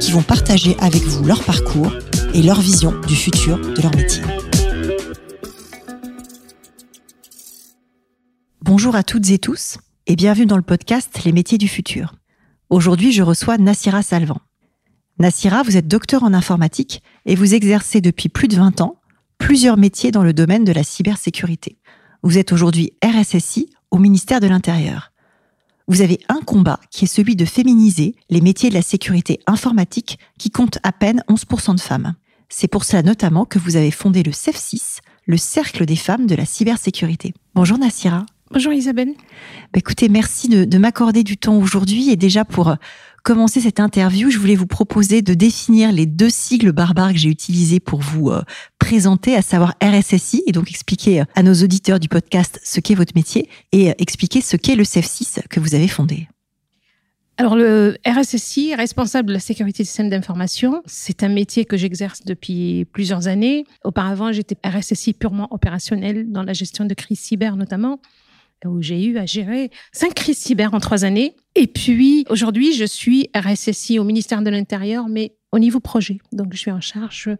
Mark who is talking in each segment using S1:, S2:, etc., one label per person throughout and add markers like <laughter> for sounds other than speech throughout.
S1: qui vont partager avec vous leur parcours et leur vision du futur de leur métier. Bonjour à toutes et tous et bienvenue dans le podcast Les métiers du futur. Aujourd'hui, je reçois Nassira Salvan. Nassira, vous êtes docteur en informatique et vous exercez depuis plus de 20 ans plusieurs métiers dans le domaine de la cybersécurité. Vous êtes aujourd'hui RSSI au ministère de l'Intérieur. Vous avez un combat qui est celui de féminiser les métiers de la sécurité informatique qui comptent à peine 11% de femmes. C'est pour cela notamment que vous avez fondé le CEF6, le Cercle des femmes de la cybersécurité. Bonjour Nassira.
S2: Bonjour Isabelle.
S1: Bah, écoutez, merci de, de m'accorder du temps aujourd'hui et déjà pour commencer cette interview, je voulais vous proposer de définir les deux sigles barbares que j'ai utilisés pour vous euh, présenter, à savoir RSSI, et donc expliquer euh, à nos auditeurs du podcast ce qu'est votre métier et euh, expliquer ce qu'est le CEF6 que vous avez fondé.
S2: Alors le RSSI, responsable de la sécurité des systèmes d'information, c'est un métier que j'exerce depuis plusieurs années. Auparavant, j'étais RSSI purement opérationnel dans la gestion de crises cyber notamment où j'ai eu à gérer cinq crises cyber en trois années. Et puis, aujourd'hui, je suis RSSI au ministère de l'Intérieur, mais au niveau projet. Donc, je suis en charge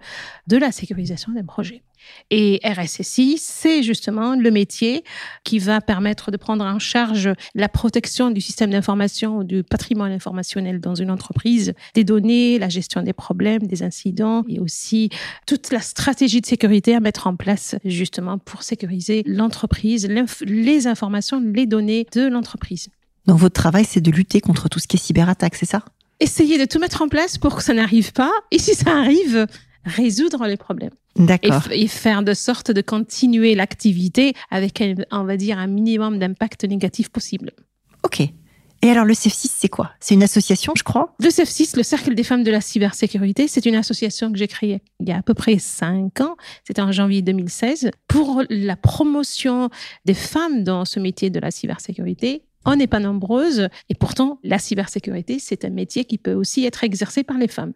S2: de la sécurisation des projets. Et RSSI, c'est justement le métier qui va permettre de prendre en charge la protection du système d'information ou du patrimoine informationnel dans une entreprise, des données, la gestion des problèmes, des incidents et aussi toute la stratégie de sécurité à mettre en place justement pour sécuriser l'entreprise, les informations, les données de l'entreprise.
S1: Donc votre travail, c'est de lutter contre tout ce qui est cyberattaque, c'est ça?
S2: Essayer de tout mettre en place pour que ça n'arrive pas. Et si ça arrive, résoudre les problèmes.
S1: D'accord.
S2: Et, faire de sorte de continuer l'activité avec, on va dire, un minimum d'impact négatif possible.
S1: Ok. Et alors, le CEF6, c'est quoi? C'est une association, je crois?
S2: Le CEF6, le Cercle des femmes de la cybersécurité, c'est une association que j'ai créée il y a à peu près cinq ans. C'était en janvier 2016 pour la promotion des femmes dans ce métier de la cybersécurité. On n'est pas nombreuses et pourtant, la cybersécurité, c'est un métier qui peut aussi être exercé par les femmes.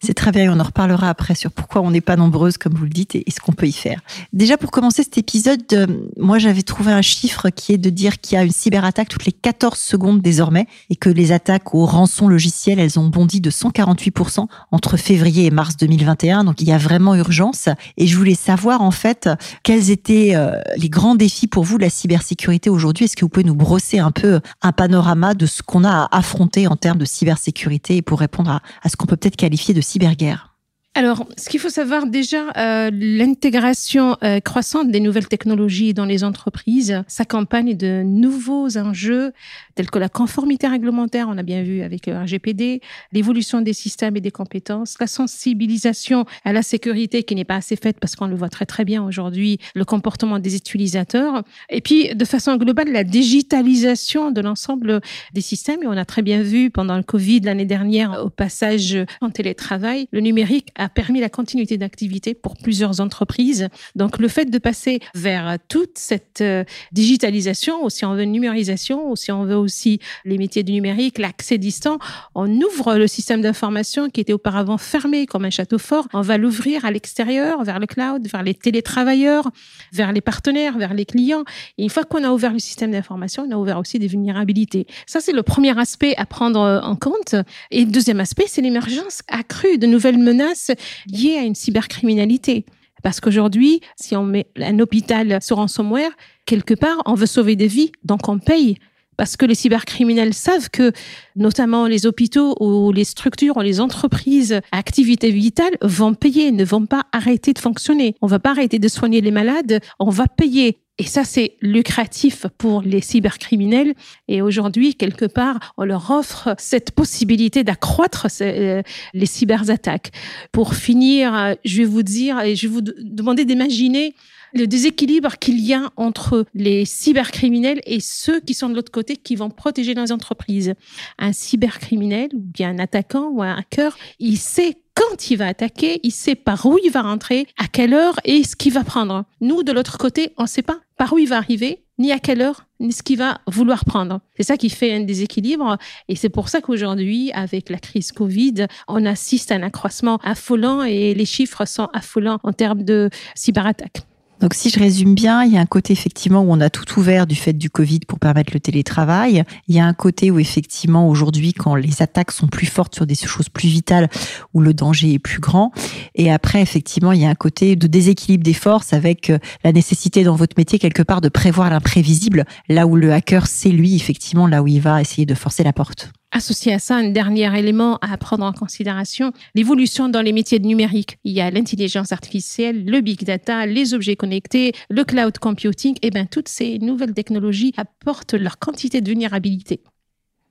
S1: C'est très bien, on en reparlera après sur pourquoi on n'est pas nombreuses, comme vous le dites, et, ce qu'on peut y faire. Déjà, pour commencer cet épisode, euh, moi j'avais trouvé un chiffre qui est de dire qu'il y a une cyberattaque toutes les 14 secondes désormais, et que les attaques aux rançons logiciels, elles ont bondi de 148% entre février et mars 2021, donc il y a vraiment urgence. Et je voulais savoir en fait quels étaient euh, les grands défis pour vous de la cybersécurité aujourd'hui. Est-ce que vous pouvez nous brosser un peu un panorama de ce qu'on a à affronter en termes de cybersécurité et pour répondre à, ce qu'on peut peut-être qualifier de cyberguerre
S2: alors, ce qu'il faut savoir déjà, euh, l'intégration euh, croissante des nouvelles technologies dans les entreprises s'accompagne de nouveaux enjeux tels que la conformité réglementaire, on a bien vu avec le RGPD, l'évolution des systèmes et des compétences, la sensibilisation à la sécurité qui n'est pas assez faite parce qu'on le voit très très bien aujourd'hui, le comportement des utilisateurs, et puis de façon globale la digitalisation de l'ensemble des systèmes. Et on a très bien vu pendant le Covid l'année dernière au passage en télétravail, le numérique permis la continuité d'activité pour plusieurs entreprises. Donc le fait de passer vers toute cette euh, digitalisation, ou si on veut numérisation, ou si on veut aussi les métiers du numérique, l'accès distant, on ouvre le système d'information qui était auparavant fermé comme un château fort, on va l'ouvrir à l'extérieur, vers le cloud, vers les télétravailleurs, vers les partenaires, vers les clients. Et une fois qu'on a ouvert le système d'information, on a ouvert aussi des vulnérabilités. Ça, c'est le premier aspect à prendre en compte. Et le deuxième aspect, c'est l'émergence accrue de nouvelles menaces liées à une cybercriminalité. Parce qu'aujourd'hui, si on met un hôpital sur ransomware, quelque part, on veut sauver des vies, donc on paye parce que les cybercriminels savent que notamment les hôpitaux ou les structures ou les entreprises à activité vitale vont payer, ne vont pas arrêter de fonctionner. On va pas arrêter de soigner les malades, on va payer. Et ça, c'est lucratif pour les cybercriminels. Et aujourd'hui, quelque part, on leur offre cette possibilité d'accroître euh, les cyberattaques. Pour finir, je vais vous dire, et je vais vous demander d'imaginer le déséquilibre qu'il y a entre les cybercriminels et ceux qui sont de l'autre côté qui vont protéger nos entreprises. Un cybercriminel ou bien un attaquant ou un hacker, il sait quand il va attaquer, il sait par où il va rentrer, à quelle heure et ce qu'il va prendre. Nous, de l'autre côté, on ne sait pas par où il va arriver, ni à quelle heure, ni ce qu'il va vouloir prendre. C'est ça qui fait un déséquilibre. Et c'est pour ça qu'aujourd'hui, avec la crise Covid, on assiste à un accroissement affolant et les chiffres sont affolants en termes de cyberattaques.
S1: Donc si je résume bien, il y a un côté effectivement où on a tout ouvert du fait du Covid pour permettre le télétravail. Il y a un côté où effectivement aujourd'hui, quand les attaques sont plus fortes sur des choses plus vitales, où le danger est plus grand. Et après, effectivement, il y a un côté de déséquilibre des forces avec euh, la nécessité dans votre métier quelque part de prévoir l'imprévisible, là où le hacker, c'est lui effectivement là où il va essayer de forcer la porte.
S2: Associé à ça, un dernier élément à prendre en considération, l'évolution dans les métiers de numérique. Il y a l'intelligence artificielle, le big data, les objets connectés, le cloud computing. Et eh bien, toutes ces nouvelles technologies apportent leur quantité de vulnérabilité.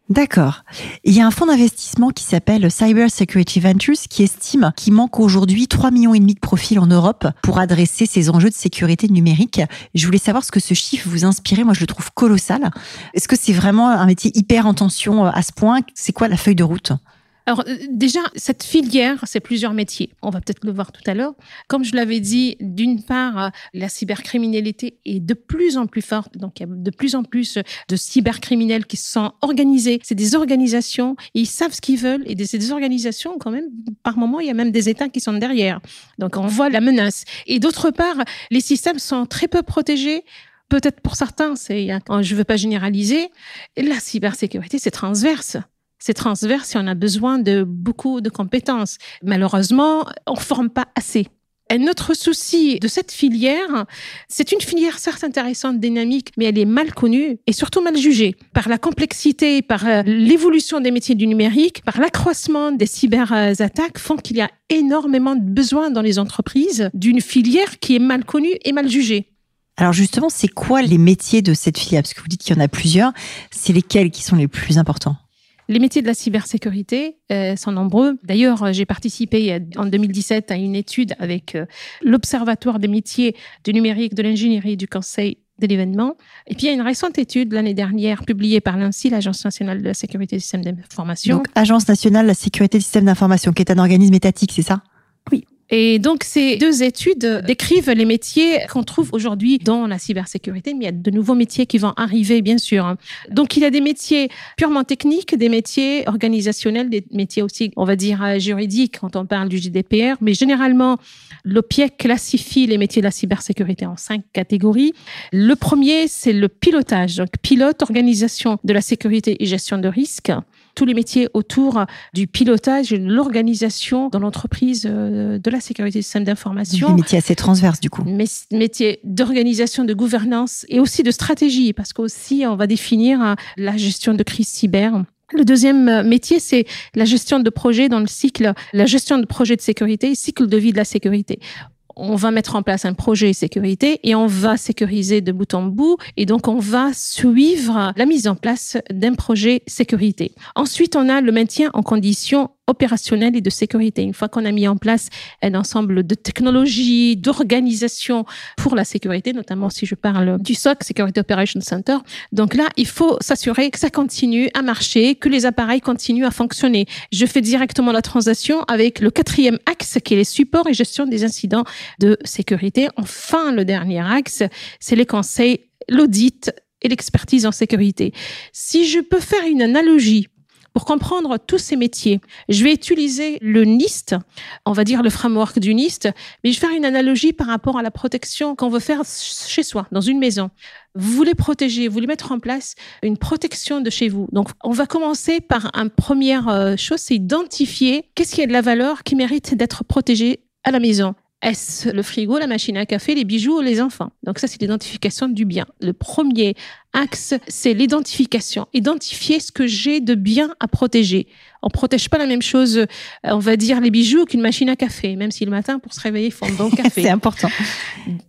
S1: D'accord. Il y a un fonds d'investissement qui s'appelle Cyber Security Ventures qui estime qu'il manque aujourd'hui 3 millions et demi de profils en Europe pour adresser ces enjeux de sécurité numérique. Je voulais savoir ce que ce chiffre vous inspirait. Moi, je le trouve colossal. Est-ce que c'est vraiment un métier hyper en tension à ce point? C'est quoi la feuille de route?
S2: Alors euh, déjà, cette filière, c'est plusieurs métiers. On va peut-être le voir tout à l'heure. Comme je l'avais dit, d'une part, euh, la cybercriminalité est de plus en plus forte. Donc il y a de plus en plus de cybercriminels qui sont organisés. C'est des organisations, ils savent ce qu'ils veulent et c'est des organisations quand même. Par moment, il y a même des États qui sont derrière. Donc on voit la menace. Et d'autre part, les systèmes sont très peu protégés peut-être pour certains, c'est, je ne veux pas généraliser, la cybersécurité, c'est transverse c'est transverse et on a besoin de beaucoup de compétences. Malheureusement, on ne forme pas assez. Un autre souci de cette filière, c'est une filière certes intéressante, dynamique, mais elle est mal connue et surtout mal jugée par la complexité, par euh, l'évolution des métiers du numérique, par l'accroissement des cyberattaques, font qu'il y a énormément de besoins dans les entreprises d'une filière qui est mal connue et mal jugée.
S1: Alors justement, c'est quoi les métiers de cette filière? Parce que vous dites qu'il y en a plusieurs. C'est lesquels qui sont les plus importants?
S2: Les métiers de la cybersécurité euh, sont nombreux. D'ailleurs, euh, j'ai participé euh, en 2017 à une étude avec l'Observatoire des métiers du numérique, de l'ingénierie du Conseil de l'événement. Et puis, il y a une récente étude l'année dernière publiée par l'ANSI, l'Agence nationale de la sécurité des systèmes d'information. Donc,
S1: Agence nationale de la sécurité des systèmes d'information, qui est un organisme étatique, c'est ça?
S2: Oui. Et donc, ces deux études décrivent les métiers qu'on trouve aujourd'hui dans la cybersécurité, mais il y a de nouveaux métiers qui vont arriver, bien sûr. Donc, il y a des métiers purement techniques, des métiers organisationnels, des métiers aussi, on va dire, euh, juridiques quand on parle du GDPR, mais généralement, l'OPIEC classifie les métiers de la cybersécurité en cinq catégories. Le premier, c'est le pilotage. Donc, pilote, organisation de la sécurité et gestion de risques tous les métiers autour du pilotage et de l'organisation dans l'entreprise euh, de la sécurité des systèmes d'information.
S1: Des métiers assez transverses du coup.
S2: métiers d'organisation, de gouvernance et aussi de stratégie parce qu'aussi on va définir euh, la gestion de crise cyber. Le deuxième euh, métier, c'est la gestion de projet dans le cycle, la gestion de projet de sécurité, cycle de vie de la sécurité on va mettre en place un projet sécurité et on va sécuriser de bout en bout et donc on va suivre la mise en place d'un projet sécurité. Ensuite, on a le maintien en condition opérationnelle et de sécurité. Une fois qu'on a mis en place un ensemble de technologies, d'organisation pour la sécurité, notamment si je parle du SOC, Security Operations Center. Donc là, il faut s'assurer que ça continue à marcher, que les appareils continuent à fonctionner. Je fais directement la transaction avec le quatrième axe qui est les supports et gestion des incidents de sécurité. Enfin, le dernier axe, c'est les conseils, l'audit et l'expertise en sécurité. Si je peux faire une analogie pour comprendre tous ces métiers, je vais utiliser le NIST, on va dire le framework du NIST, mais je vais faire une analogie par rapport à la protection qu'on veut faire chez soi, dans une maison. Vous voulez protéger, vous voulez mettre en place une protection de chez vous. Donc, on va commencer par une première euh, chose, c'est identifier qu'est-ce qui a de la valeur qui mérite d'être protégé à la maison. Est-ce le frigo, la machine à café, les bijoux ou les enfants? Donc ça, c'est l'identification du bien. Le premier axe, c'est l'identification. Identifier ce que j'ai de bien à protéger. On protège pas la même chose, euh, on va dire, les bijoux qu'une machine à café, même si le matin, pour se réveiller, il faut un bon <laughs> café.
S1: c'est important.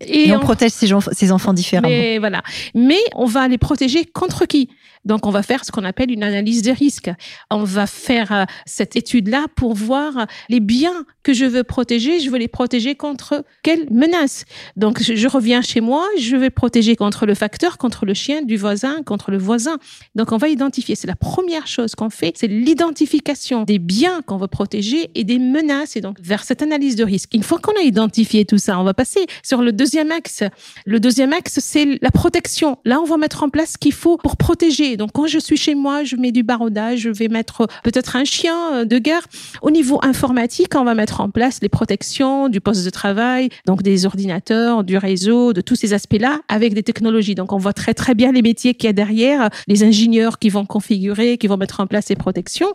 S1: Et, on, protège ses, ses enfants différemment.
S2: Mais voilà. Mais on va les protéger contre qui? Donc, on va faire ce qu'on appelle une analyse de risque. On va faire euh, cette étude-là pour voir les biens que je veux protéger. Je veux les protéger contre quelle menace? Donc, je reviens chez moi, je vais protéger contre le facteur, contre le chien du voisin, contre le voisin. Donc, on va identifier. C'est la première chose qu'on fait, c'est l'identification des biens qu'on veut protéger et des menaces. Et donc, vers cette analyse de risque. Une fois qu'on a identifié tout ça, on va passer sur le deuxième axe. Le deuxième axe, c'est la protection. Là, on va mettre en place ce qu'il faut pour protéger donc, quand je suis chez moi, je mets du barodage, je vais mettre peut-être un chien euh, de guerre. Au niveau informatique, on va mettre en place les protections du poste de travail, donc des ordinateurs, du réseau, de tous ces aspects-là avec des technologies. Donc, on voit très, très bien les métiers qu'il y a derrière, les ingénieurs qui vont configurer, qui vont mettre en place ces protections.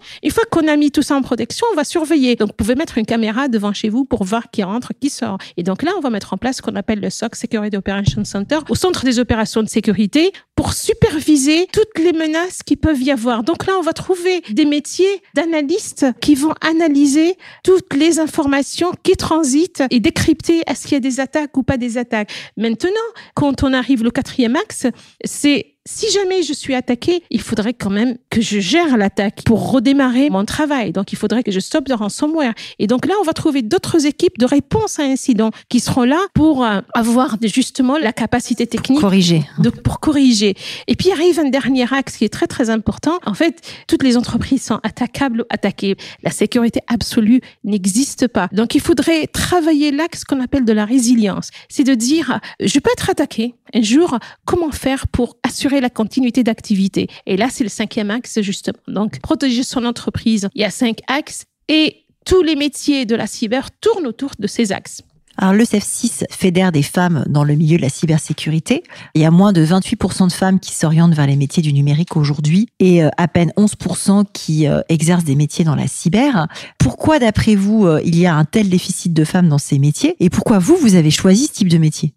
S2: Qu'on a mis tout ça en protection, on va surveiller. Donc, vous pouvez mettre une caméra devant chez vous pour voir qui rentre, qui sort. Et donc là, on va mettre en place ce qu'on appelle le SOC, Security Operations Center, au centre des opérations de sécurité, pour superviser toutes les menaces qui peuvent y avoir. Donc là, on va trouver des métiers d'analystes qui vont analyser toutes les informations qui transitent et décrypter est-ce qu'il y a des attaques ou pas des attaques. Maintenant, quand on arrive au quatrième axe, c'est si jamais je suis attaqué, il faudrait quand même que je gère l'attaque pour redémarrer mon travail. Donc, il faudrait que je stoppe de ransomware. Et donc là, on va trouver d'autres équipes de réponse à incidents qui seront là pour euh, avoir justement la capacité technique.
S1: Corriger.
S2: De, pour corriger. Et puis, arrive un dernier axe qui est très, très important. En fait, toutes les entreprises sont attaquables ou attaquées. La sécurité absolue n'existe pas. Donc, il faudrait travailler l'axe qu'on appelle de la résilience. C'est de dire, je peux être attaqué un jour, comment faire pour assurer la continuité d'activité? Et là, c'est le cinquième axe, justement. Donc, protéger son entreprise. Il y a cinq axes et tous les métiers de la cyber tournent autour de ces axes.
S1: Alors, le CEF6 fédère des femmes dans le milieu de la cybersécurité. Il y a moins de 28% de femmes qui s'orientent vers les métiers du numérique aujourd'hui et euh, à peine 11% qui euh, exercent des métiers dans la cyber. Pourquoi, d'après vous, euh, il y a un tel déficit de femmes dans ces métiers et pourquoi vous, vous avez choisi ce type de métier?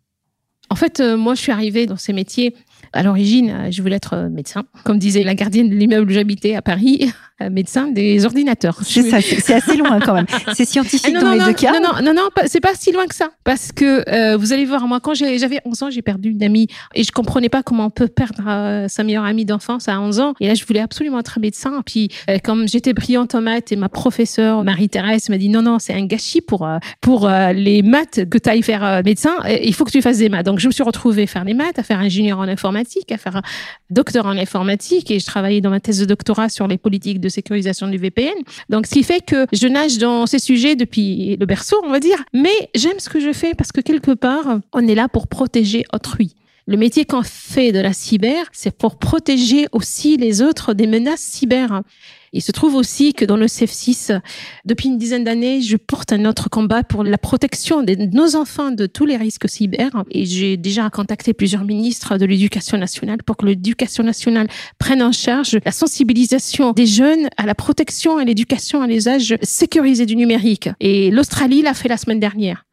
S2: En fait, moi, je suis arrivée dans ces métiers à l'origine, je voulais être médecin. Comme disait la gardienne de l'immeuble où j'habitais à Paris, médecin des ordinateurs.
S1: C'est ça, c'est assez loin quand même. C'est scientifique ah, dans les deux cas.
S2: Non, non, non, non, c'est pas si loin que ça. Parce que euh, vous allez voir, moi, quand j'avais 11 ans, j'ai perdu une amie et je comprenais pas comment on peut perdre euh, sa meilleure amie d'enfance à 11 ans. Et là, je voulais absolument être médecin. Puis, comme j'étais brillante en maths et ma professeure, Marie-Thérèse, m'a dit non, non, c'est un gâchis pour, pour les maths que tu ailles faire médecin. Il faut que tu fasses des maths. Donc, je me suis retrouvée à faire des maths, à faire ingénieur en informatique, à faire docteur en informatique et je travaillais dans ma thèse de doctorat sur les politiques de sécurisation du VPN. Donc, ce qui fait que je nage dans ces sujets depuis le berceau, on va dire. Mais j'aime ce que je fais parce que quelque part, on est là pour protéger autrui. Le métier qu'on fait de la cyber, c'est pour protéger aussi les autres des menaces cyber. Il se trouve aussi que dans le CF6, depuis une dizaine d'années, je porte un autre combat pour la protection de nos enfants de tous les risques cyber. Et j'ai déjà contacté plusieurs ministres de l'éducation nationale pour que l'éducation nationale prenne en charge la sensibilisation des jeunes à la protection et l'éducation à l'usage sécurisé du numérique. Et l'Australie l'a fait la semaine dernière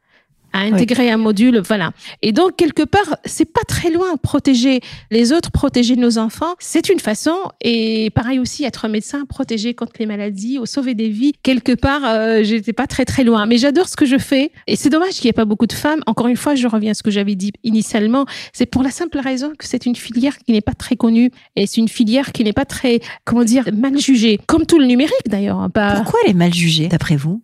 S2: à intégrer un module, voilà. Et donc quelque part, c'est pas très loin protéger les autres, protéger nos enfants, c'est une façon. Et pareil aussi, être médecin, protéger contre les maladies, ou sauver des vies. Quelque part, euh, j'étais pas très très loin, mais j'adore ce que je fais. Et c'est dommage qu'il n'y ait pas beaucoup de femmes. Encore une fois, je reviens à ce que j'avais dit initialement. C'est pour la simple raison que c'est une filière qui n'est pas très connue et c'est une filière qui n'est pas très, comment dire, mal jugée, comme tout le numérique d'ailleurs. Hein,
S1: Pourquoi elle est mal jugée, d'après vous?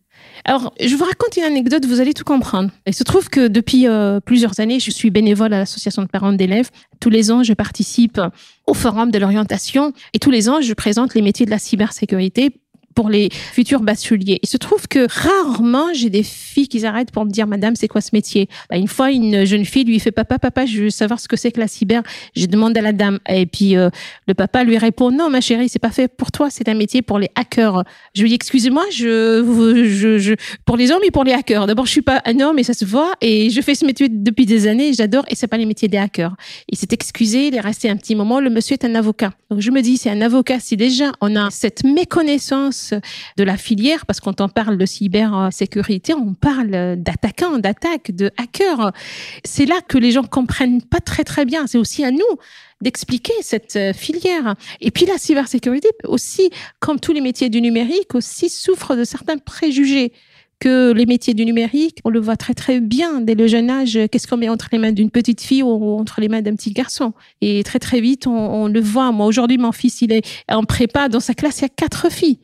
S2: Alors, je vous raconte une anecdote, vous allez tout comprendre. Il se trouve que depuis euh, plusieurs années, je suis bénévole à l'association de parents d'élèves. Tous les ans, je participe au forum de l'orientation et tous les ans, je présente les métiers de la cybersécurité pour les futurs bacheliers. Il se trouve que rarement j'ai des filles qui s'arrêtent pour me dire Madame, c'est quoi ce métier? Bah, Une fois, une jeune fille lui fait Papa, papa, je veux savoir ce que c'est que la cyber. Je demande à la dame et puis euh, le papa lui répond Non, ma chérie, c'est pas fait pour toi, c'est un métier pour les hackers. Je lui dis Excusez-moi, je, je, je, pour les hommes et pour les hackers. D'abord, je suis pas un homme et ça se voit et je fais ce métier depuis des années, j'adore et c'est pas les métiers des hackers. Il s'est excusé, il est resté un petit moment. Le monsieur est un avocat. Donc je me dis, c'est un avocat. Si déjà on a cette méconnaissance de la filière, parce que quand on parle de cybersécurité, on parle d'attaquants, d'attaques, de hackers. C'est là que les gens comprennent pas très très bien. C'est aussi à nous d'expliquer cette euh, filière. Et puis la cybersécurité aussi, comme tous les métiers du numérique, aussi souffre de certains préjugés que les métiers du numérique, on le voit très très bien dès le jeune âge, qu'est-ce qu'on met entre les mains d'une petite fille ou entre les mains d'un petit garçon? Et très très vite, on, le voit. Moi aujourd'hui, mon fils, il est en prépa, dans sa classe, il y a quatre filles.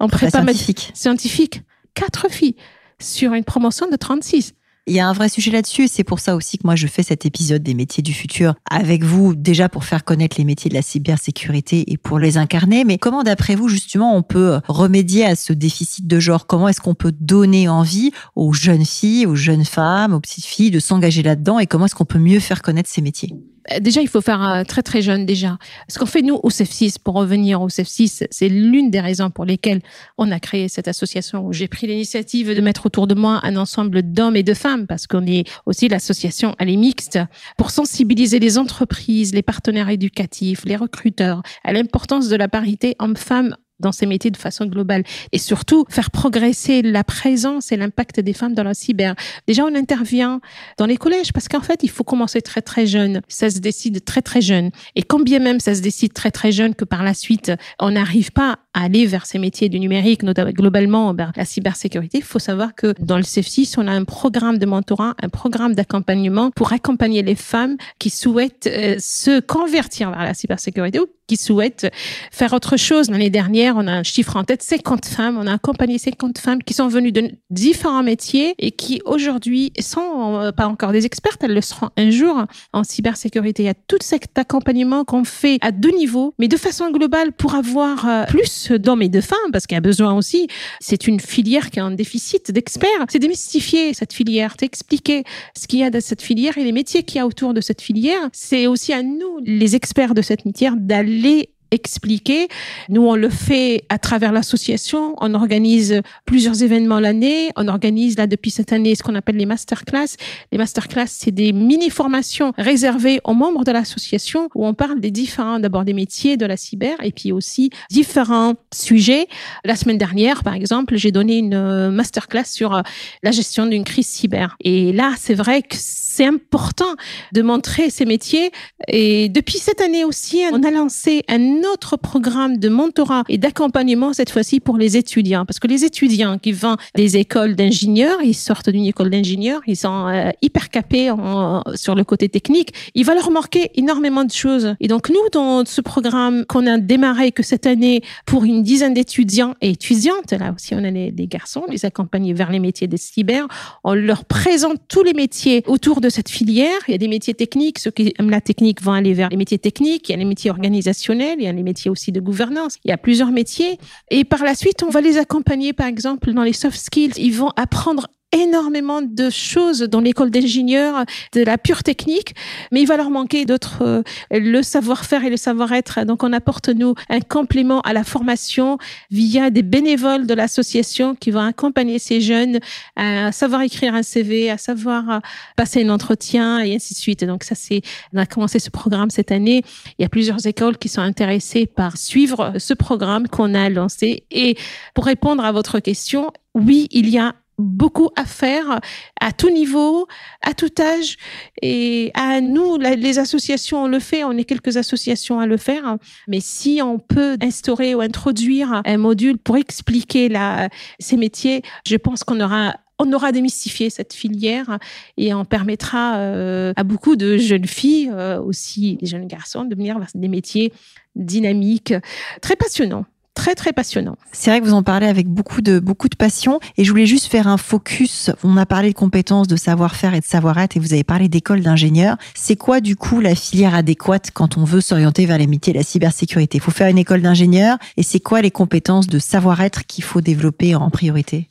S1: En prépa scientifique.
S2: scientifique. Quatre filles sur une promotion de 36.
S1: Il y a un vrai sujet là-dessus. C'est pour ça aussi que moi, je fais cet épisode des métiers du futur avec vous, déjà pour faire connaître les métiers de la cybersécurité et pour les incarner. Mais comment, d'après vous, justement, on peut remédier à ce déficit de genre? Comment est-ce qu'on peut donner envie aux jeunes filles, aux jeunes femmes, aux petites filles de s'engager là-dedans? Et comment est-ce qu'on peut mieux faire connaître ces métiers?
S2: Déjà, il faut faire euh, très très jeune déjà. Ce qu'on fait nous au CEF6, pour revenir au CEF6, c'est l'une des raisons pour lesquelles on a créé cette association où j'ai pris l'initiative de mettre autour de moi un ensemble d'hommes et de femmes, parce qu'on est aussi l'association, elle est mixte, pour sensibiliser les entreprises, les partenaires éducatifs, les recruteurs à l'importance de la parité homme-femme dans ces métiers de façon globale et surtout faire progresser la présence et l'impact des femmes dans la cyber. Déjà, on intervient dans les collèges parce qu'en fait, il faut commencer très très jeune. Ça se décide très très jeune. Et quand bien même ça se décide très très jeune que par la suite, on n'arrive pas aller vers ces métiers du numérique, notamment globalement vers la cybersécurité, il faut savoir que dans le CEF6, on a un programme de mentorat, un programme d'accompagnement pour accompagner les femmes qui souhaitent euh, se convertir vers la cybersécurité ou qui souhaitent faire autre chose. L'année dernière, on a un chiffre en tête, 50 femmes. On a accompagné 50 femmes qui sont venues de différents métiers et qui aujourd'hui sont euh, pas encore des expertes, elles le seront un jour en cybersécurité. Il y a tout cet accompagnement qu'on fait à deux niveaux, mais de façon globale pour avoir euh, plus d'hommes et de femmes, parce qu'il y a besoin aussi. C'est une filière qui a un déficit d'experts. C'est démystifier cette filière, d'expliquer ce qu'il y a dans cette filière et les métiers qu'il y a autour de cette filière. C'est aussi à nous, les experts de cette métier, d'aller expliquer. Nous, on le fait à travers l'association. On organise plusieurs événements l'année. On organise là depuis cette année ce qu'on appelle les masterclass. Les masterclass, c'est des mini-formations réservées aux membres de l'association où on parle des différents, d'abord des métiers de la cyber et puis aussi différents sujets. La semaine dernière, par exemple, j'ai donné une euh, masterclass sur euh, la gestion d'une crise cyber. Et là, c'est vrai que c'est important de montrer ces métiers. Et depuis cette année aussi, on a lancé un autre programme de mentorat et d'accompagnement cette fois-ci pour les étudiants. Parce que les étudiants qui vont des écoles d'ingénieurs, ils sortent d'une école d'ingénieurs, ils sont euh, hyper capés sur le côté technique, il va leur manquer énormément de choses. Et donc nous, dans ce programme qu'on a démarré que cette année pour une dizaine d'étudiants et étudiantes, là aussi on a des garçons, les accompagner vers les métiers des cyber, on leur présente tous les métiers autour de cette filière. Il y a des métiers techniques, ceux qui aiment la technique vont aller vers les métiers techniques, il y a les métiers organisationnels, il y a les métiers aussi de gouvernance. Il y a plusieurs métiers. Et par la suite, on va les accompagner, par exemple, dans les soft skills. Ils vont apprendre énormément de choses dans l'école d'ingénieurs, de la pure technique, mais il va leur manquer d'autres, euh, le savoir-faire et le savoir-être. Donc, on apporte, nous, un complément à la formation via des bénévoles de l'association qui vont accompagner ces jeunes à savoir écrire un CV, à savoir euh, passer un entretien et ainsi de suite. Donc, ça, c'est, on a commencé ce programme cette année. Il y a plusieurs écoles qui sont intéressées par suivre ce programme qu'on a lancé. Et pour répondre à votre question, oui, il y a beaucoup à faire à tout niveau, à tout âge. Et à nous, les associations, on le fait, on est quelques associations à le faire. Mais si on peut instaurer ou introduire un module pour expliquer ces métiers, je pense qu'on aura démystifié cette filière et on permettra euh, à beaucoup de jeunes filles, euh, aussi des jeunes garçons, de venir vers des métiers dynamiques, très passionnants très très passionnant.
S1: C'est vrai que vous en parlez avec beaucoup de beaucoup de passion et je voulais juste faire un focus. On a parlé de compétences, de savoir-faire et de savoir-être et vous avez parlé d'école d'ingénieur. C'est quoi du coup la filière adéquate quand on veut s'orienter vers les métiers de la cybersécurité? Il faut faire une école d'ingénieur et c'est quoi les compétences de savoir-être qu'il faut développer en priorité?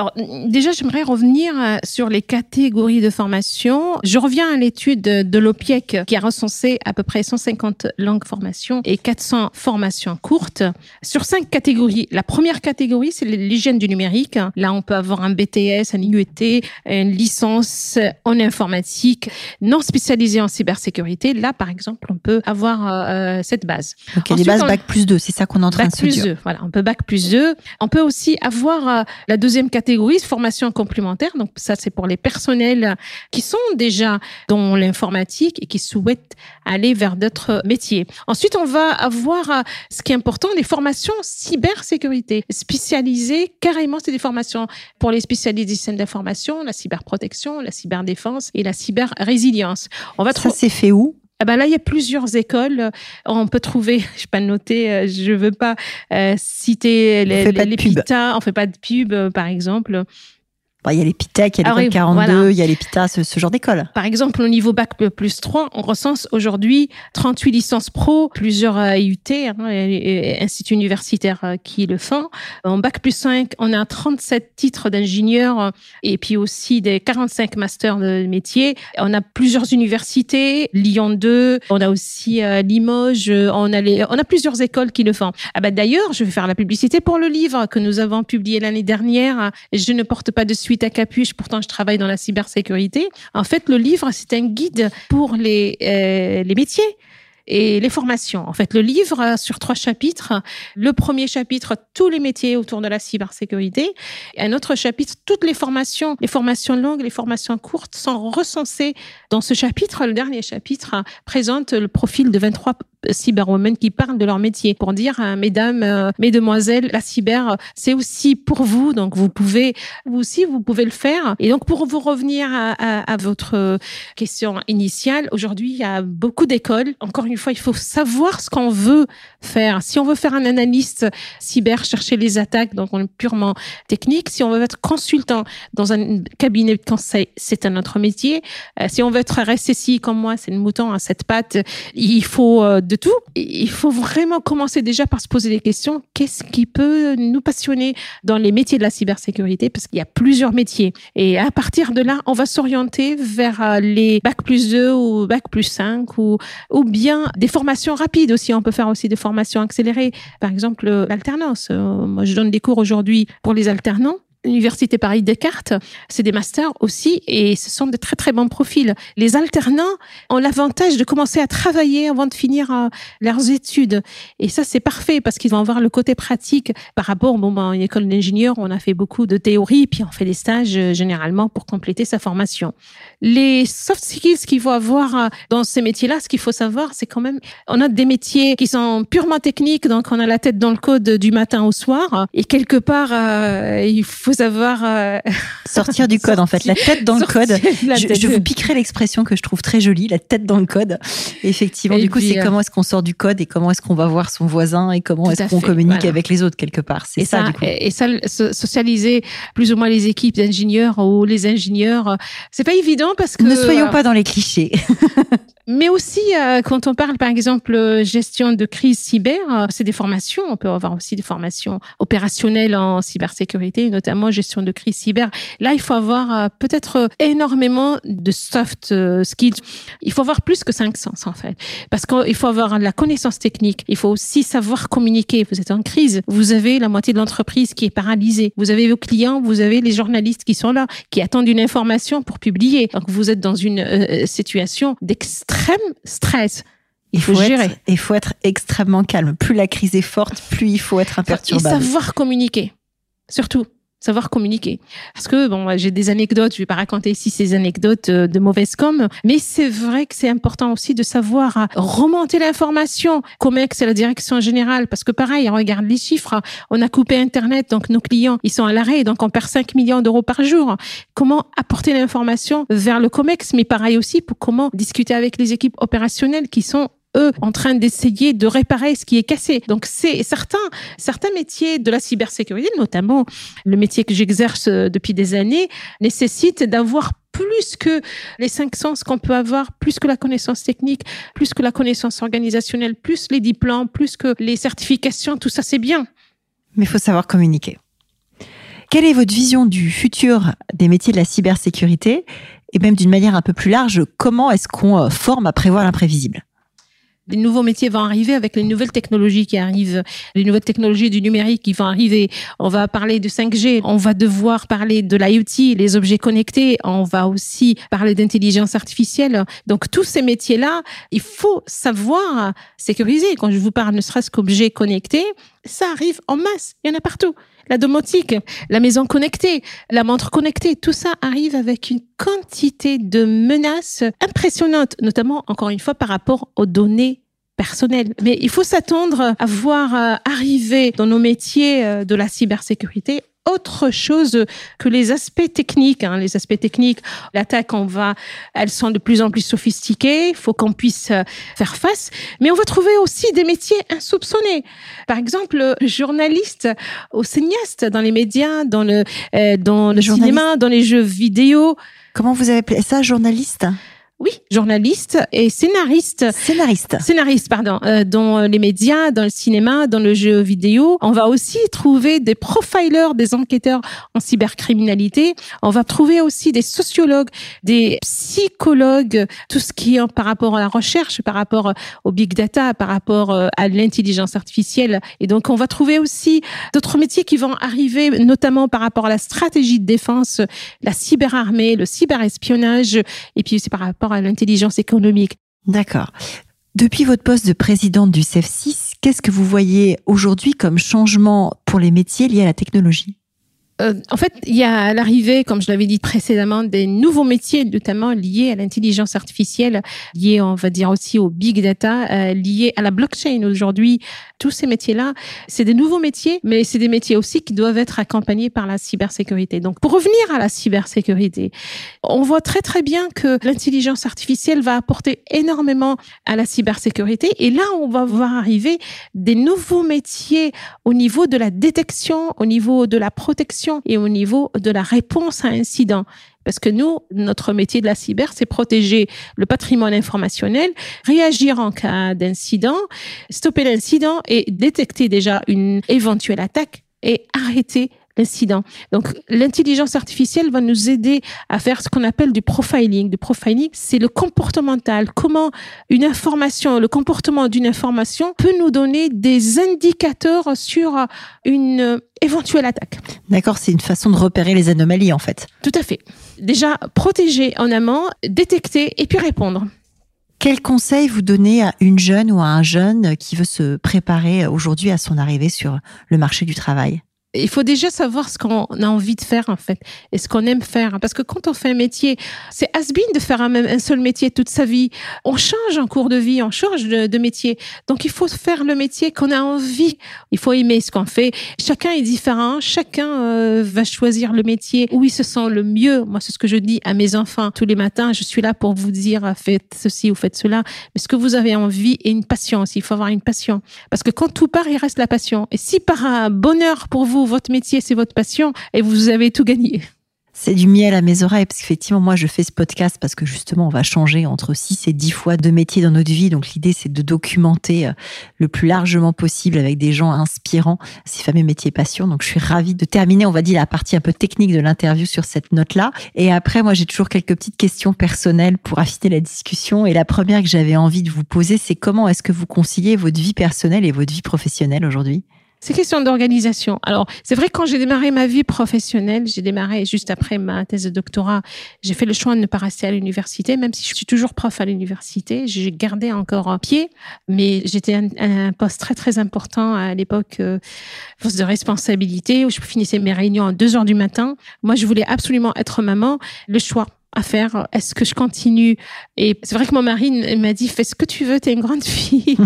S2: Alors, déjà, j'aimerais revenir euh, sur les catégories de formation. Je reviens à l'étude de l'OPIEC qui a recensé à peu près 150 langues formation et 400 formations courtes. Sur cinq catégories. La première catégorie, c'est l'hygiène du numérique. Là, on peut avoir un BTS, un IUT, une licence en informatique non spécialisée en cybersécurité. Là, par exemple, on peut avoir euh, cette base.
S1: Ok, les bases Bac plus 2, c'est ça qu'on est en train de se
S2: dire. Bac plus 2, voilà. On peut Bac plus 2. On peut aussi avoir euh, la deuxième catégorie catégorise formation complémentaire. Donc ça, c'est pour les personnels qui sont déjà dans l'informatique et qui souhaitent aller vers d'autres métiers. Ensuite, on va avoir euh, ce qui est important, les formations cybersécurité spécialisées. Carrément, c'est des formations pour les spécialistes du système d'information, la cyberprotection, la cyberdéfense et la cyber-résilience.
S1: On va ça, c'est fait où?
S2: Ben là, il y a plusieurs écoles. On peut trouver, <laughs> je pas noter, euh, je veux pas euh, citer les,
S1: on les,
S2: PITA, on fait pas de pub, euh, par exemple.
S1: Bah, il y a les PITEC, il y a l'école 42, il y a les PITA, ce, genre d'école.
S2: Par exemple, au niveau Bac plus 3, on recense aujourd'hui 38 licences pro, plusieurs IUT, hein, instituts universitaires euh, qui le font. En Bac plus 5, on a 37 titres d'ingénieurs et puis aussi des 45 masters de métier. On a plusieurs universités, Lyon 2, on a aussi euh, Limoges, on a, les, on a plusieurs écoles qui le font. Ah bah, D'ailleurs, je vais faire la publicité pour le livre que nous avons publié l'année dernière. Je ne porte pas de suite à capuche, pourtant je travaille dans la cybersécurité. En fait, le livre, c'est un guide pour les, euh, les métiers et les formations. En fait, le livre sur trois chapitres. Le premier chapitre, tous les métiers autour de la cybersécurité. Et un autre chapitre, toutes les formations, les formations longues, les formations courtes sont recensées dans ce chapitre. Le dernier chapitre présente le profil de 23 cyberwomen qui parlent de leur métier pour dire, euh, mesdames, euh, mesdemoiselles, la cyber, c'est aussi pour vous. Donc, vous pouvez, vous aussi, vous pouvez le faire. Et donc, pour vous revenir à, à, à votre question initiale, aujourd'hui, il y a beaucoup d'écoles. Encore une fois, il faut savoir ce qu'on veut faire. Si on veut faire un analyste cyber, chercher les attaques, donc on est purement technique. Si on veut être consultant dans un cabinet de conseil, c'est un autre métier. Euh, si on veut être RSSI comme moi, c'est le mouton à cette patte, il faut de tout. Il faut vraiment commencer déjà par se poser des questions. Qu'est-ce qui peut nous passionner dans les métiers de la cybersécurité? Parce qu'il y a plusieurs métiers. Et à partir de là, on va s'orienter vers euh, les bac plus 2 ou bac plus 5 ou, ou bien des formations rapides aussi. On peut faire aussi des formations accélérées. Par exemple, l'alternance. Euh, moi, je donne des cours aujourd'hui pour les alternants. L'Université Paris Descartes, c'est des masters aussi et ce sont de très très bons profils. Les alternants ont l'avantage de commencer à travailler avant de finir euh, leurs études. Et ça, c'est parfait parce qu'ils vont avoir le côté pratique par rapport, bon, ben, une école d'ingénieur, on a fait beaucoup de théorie, puis on fait des stages euh, généralement pour compléter sa formation. Les soft skills qu'il faut avoir euh, dans ces métiers-là, ce qu'il faut savoir, c'est quand même, on a des métiers qui sont purement techniques, donc on a la tête dans le code du matin au soir et quelque part, il faut faut savoir
S1: euh, <laughs> sortir du code en fait, la tête dans le code. Je, vous piquerai l'expression que je trouve très jolie, la tête dans le code. effectivement, du coup, c'est euh, comment est-ce qu'on sort du code et comment est-ce qu'on va voir son voisin et comment est-ce qu'on communique avec les autres quelque part. C'est ça, du coup.
S2: Et ça, socialiser plus ou moins les équipes d'ingénieurs ou les ingénieurs, c'est pas évident parce que
S1: ne soyons pas dans les clichés. <laughs>
S2: Mais aussi, euh, quand on parle, par exemple, gestion de crise cyber, c'est des formations. On peut avoir aussi des formations opérationnelles en cybersécurité, notamment gestion de crise cyber. Là, il faut avoir euh, peut-être énormément de soft euh, skills. Il faut avoir plus que cinq sens, en fait. Parce qu'il faut avoir la connaissance technique. Il faut aussi savoir communiquer. Vous êtes en crise. Vous avez la moitié de l'entreprise qui est paralysée. Vous avez vos clients, vous avez les journalistes qui sont là, qui attendent une information pour publier. Donc, vous êtes dans une situation d'extrême stress.
S1: Il faut, gérer. Il faut être extrêmement calme. Plus la crise est forte, plus il faut être imperturbable.
S2: Et savoir communiquer, surtout savoir communiquer. Parce que bon, j'ai des anecdotes, je vais pas raconter ici ces anecdotes euh, de mauvaise com, mais c'est vrai que c'est important aussi de savoir euh, remonter l'information. Comex, c'est la direction générale, parce que pareil, on regarde les chiffres, on a coupé Internet, donc nos clients, ils sont à l'arrêt, donc on perd 5 millions d'euros par jour. Comment apporter l'information vers le Comex, mais pareil aussi pour comment discuter avec les équipes opérationnelles qui sont eux en train d'essayer de réparer ce qui est cassé. Donc c'est certains certains métiers de la cybersécurité, notamment le métier que j'exerce euh, depuis des années, nécessitent d'avoir plus que les cinq sens qu'on peut avoir, plus que la connaissance technique, plus que la connaissance organisationnelle, plus les diplômes, plus que les certifications, tout ça c'est bien.
S1: Mais il faut savoir communiquer. Quelle est votre vision du futur des métiers de la cybersécurité? Et même d'une manière un peu plus large, comment est-ce qu'on euh, forme à prévoir l'imprévisible?
S2: Les nouveaux métiers vont arriver avec les nouvelles technologies qui arrivent, les nouvelles technologies du numérique qui vont arriver. On va parler de 5G, on va devoir parler de l'IoT, les objets connectés, on va aussi parler d'intelligence artificielle. Donc tous ces métiers-là, il faut savoir sécuriser. Quand je vous parle ne serait-ce qu'objets connectés, ça arrive en masse, il y en a partout. La domotique, la maison connectée, la montre connectée, tout ça arrive avec une quantité de menaces impressionnantes, notamment, encore une fois, par rapport aux données personnelles. Mais il faut s'attendre à voir euh, arriver dans nos métiers euh, de la cybersécurité autre chose que les aspects techniques. Hein. Les aspects techniques, l'attaque, on va, elles sont de plus en plus sophistiquées. Il faut qu'on puisse euh, faire face. Mais on va trouver aussi des métiers insoupçonnés. Par exemple, journaliste ou cinéaste dans les médias, dans le, euh, dans le cinéma, dans les jeux vidéo.
S1: Comment vous avez appelé ça, journaliste?
S2: Oui, journaliste et scénariste.
S1: Scénariste.
S2: Scénariste, pardon. Euh, dans les médias, dans le cinéma, dans le jeu vidéo. On va aussi trouver des profilers, des enquêteurs en cybercriminalité. On va trouver aussi des sociologues, des psychologues, tout ce qui est par rapport à la recherche, par rapport au big data, par rapport euh, à l'intelligence artificielle. Et donc, on va trouver aussi d'autres métiers qui vont arriver, notamment par rapport à la stratégie de défense, la cyberarmée, le cyberespionnage, et puis aussi par rapport à l'intelligence économique.
S1: D'accord. Depuis votre poste de présidente du CEF6, qu'est-ce que vous voyez aujourd'hui comme changement pour les métiers liés à la technologie?
S2: Euh, en fait, il y a l'arrivée, comme je l'avais dit précédemment, des nouveaux métiers, notamment liés à l'intelligence artificielle, liés, on va dire aussi au big data, euh, liés à la blockchain. Aujourd'hui, tous ces métiers-là, c'est des nouveaux métiers, mais c'est des métiers aussi qui doivent être accompagnés par la cybersécurité. Donc, pour revenir à la cybersécurité, on voit très très bien que l'intelligence artificielle va apporter énormément à la cybersécurité. Et là, on va voir arriver des nouveaux métiers au niveau de la détection, au niveau de la protection et au niveau de la réponse à incident. Parce que nous, notre métier de la cyber, c'est protéger le patrimoine informationnel, réagir en cas d'incident, stopper l'incident et détecter déjà une éventuelle attaque et arrêter Donc, l'intelligence artificielle va nous aider à faire ce qu'on appelle du profiling. Du profiling, c'est le comportemental. Comment une information, le comportement d'une information peut nous donner des indicateurs sur une éventuelle attaque.
S1: D'accord, c'est une façon de repérer les anomalies en fait.
S2: Tout à fait. Déjà, protéger en amont, détecter et puis répondre.
S1: Quel conseil vous donnez à une jeune ou à un jeune qui veut se préparer aujourd'hui à son arrivée sur le marché du travail?
S2: Il faut déjà savoir ce qu'on a envie de faire en fait et ce qu'on aime faire. Parce que quand on fait un métier c'est has de faire un, un, seul métier toute sa vie. On change en cours de vie on change de, métier. Donc il faut faire le métier qu'on a envie. Il faut aimer ce qu'on fait. Chacun est différent. Chacun euh, va choisir le métier où il se sent le mieux. Moi c'est ce que je dis à mes enfants tous les matins. Je suis là pour vous dire faites ceci ou faites cela. Mais ce que vous avez envie et une passion il faut avoir une passion. Parce que quand tout part il reste la passion. Et si par un bonheur pour vous votre métier, c'est votre passion et vous avez tout gagné.
S1: C'est du miel à mes oreilles, parce qu'effectivement, moi, je fais ce podcast parce que justement, on va changer entre 6 et 10 fois de métier dans notre vie. Donc, l'idée, c'est de documenter euh, le plus largement possible avec des gens inspirants ces fameux métiers passion. Donc, je suis ravie de terminer, on va dire, la partie un peu technique de l'interview sur cette note-là. Et après, moi, j'ai toujours quelques petites questions personnelles pour affiner la discussion. Et la première que j'avais envie de vous poser, c'est comment est-ce que vous conciliez votre vie personnelle et votre vie professionnelle aujourd'hui?
S2: C'est question d'organisation. Alors, c'est vrai quand j'ai démarré ma vie professionnelle, j'ai démarré juste après ma thèse de doctorat, j'ai fait le choix de ne pas rester à l'université, même si je suis toujours prof à l'université, j'ai gardé encore un pied, mais j'étais un, un, poste très très important à l'époque, euh, poste de responsabilité, où je finissais mes réunions à 2 heures du matin. Moi, je voulais absolument être maman. Le choix à faire. Est-ce que je continue? Et c'est vrai que mon mari m'a dit fais ce que tu veux, t'es une grande fille.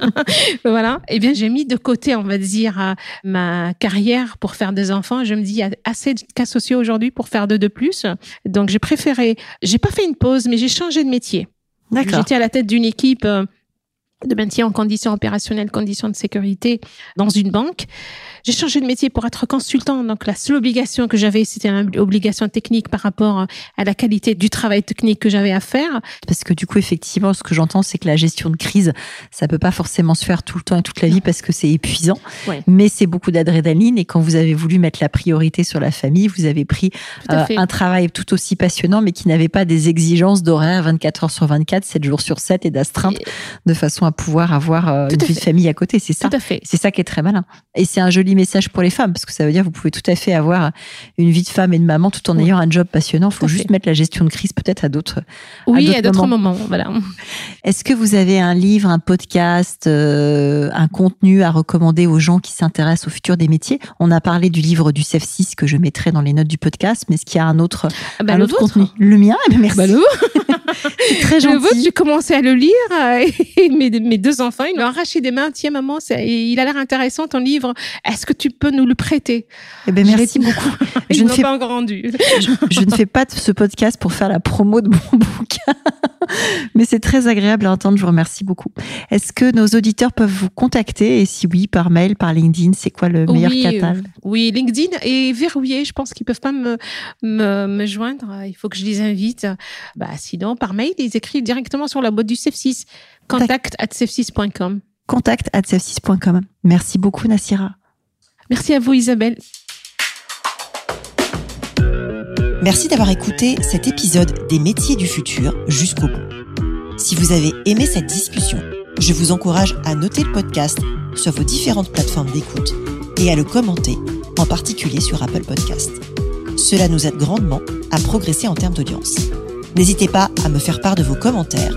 S2: <laughs> voilà. Eh bien, j'ai mis de côté, on va dire, euh, ma carrière pour faire des enfants. Je me dis il y a assez de cas sociaux aujourd'hui pour faire deux de plus. Donc, j'ai préféré. J'ai pas fait une pause, mais j'ai changé de métier. D'accord. J'étais à la tête d'une équipe euh, de maintien en conditions opérationnelles, conditions de sécurité dans une banque. J'ai changé de métier pour être consultant. Donc, la seule obligation que j'avais, c'était une obligation technique par rapport à la qualité du travail technique que j'avais à faire.
S1: Parce que du coup, effectivement, ce que j'entends, c'est que la gestion de crise, ça peut pas forcément se faire tout le temps et toute la vie parce que c'est épuisant. Mais c'est beaucoup d'adrénaline. Et quand vous avez voulu mettre la priorité sur la famille, vous avez pris euh, un travail tout aussi passionnant, mais qui n'avait pas des exigences d'horaire 24 heures sur 24, 7 jours sur 7 et d'astreinte, de façon à pouvoir avoir euh, une vie de famille à côté. C'est ça.
S2: Tout à fait.
S1: C'est ça qui est très malin. Et c'est un joli message pour les femmes, parce que ça veut dire que vous pouvez tout à fait avoir une vie de femme et de maman tout en ayant un job passionnant. Il faut juste mettre la gestion de crise peut-être à d'autres
S2: Oui, à d'autres moments. Voilà.
S1: Est-ce que vous avez un livre, un podcast, euh, un contenu à recommander aux gens qui s'intéressent au futur des métiers? On a parlé du livre du CEF6 que je mettrai dans les notes du podcast, mais est-ce qu'il y a un autre,
S2: ah bah,
S1: un autre contenu? Le mien eh ben, Merci.
S2: Bah, <laughs>
S1: C'est très gentil. Le
S2: vôtre, j'ai commencé à le lire euh, <laughs> et mes, mes deux enfants, ils l'ont arraché des mains. Tiens, maman, il a l'air intéressant ton livre. Est-ce que tu peux nous le prêter?
S1: Eh ben, merci beaucoup. <laughs>
S2: je ne fais pas encore rendu.
S1: je, ne fais pas ce podcast pour faire la promo de mon <laughs> bouquin, mais c'est très agréable à entendre. Je vous remercie beaucoup. Est-ce que nos auditeurs peuvent vous contacter? Et si oui, par mail, par LinkedIn, c'est quoi le meilleur
S2: oui,
S1: catalogue
S2: Oui, LinkedIn est verrouillé. Je pense qu'ils peuvent pas me, me, me, joindre. Il faut que je les invite. Bah, sinon, par mail, ils écrivent directement sur la boîte du CEF6. Contact at cef6.com.
S1: Contact at cef6.com. Merci beaucoup, Nassira.
S2: Merci à vous, Isabelle.
S1: Merci d'avoir écouté cet épisode des métiers du futur jusqu'au bout. Si vous avez aimé cette discussion, je vous encourage à noter le podcast sur vos différentes plateformes d'écoute et à le commenter, en particulier sur Apple Podcast. Cela nous aide grandement à progresser en termes d'audience. N'hésitez pas à me faire part de vos commentaires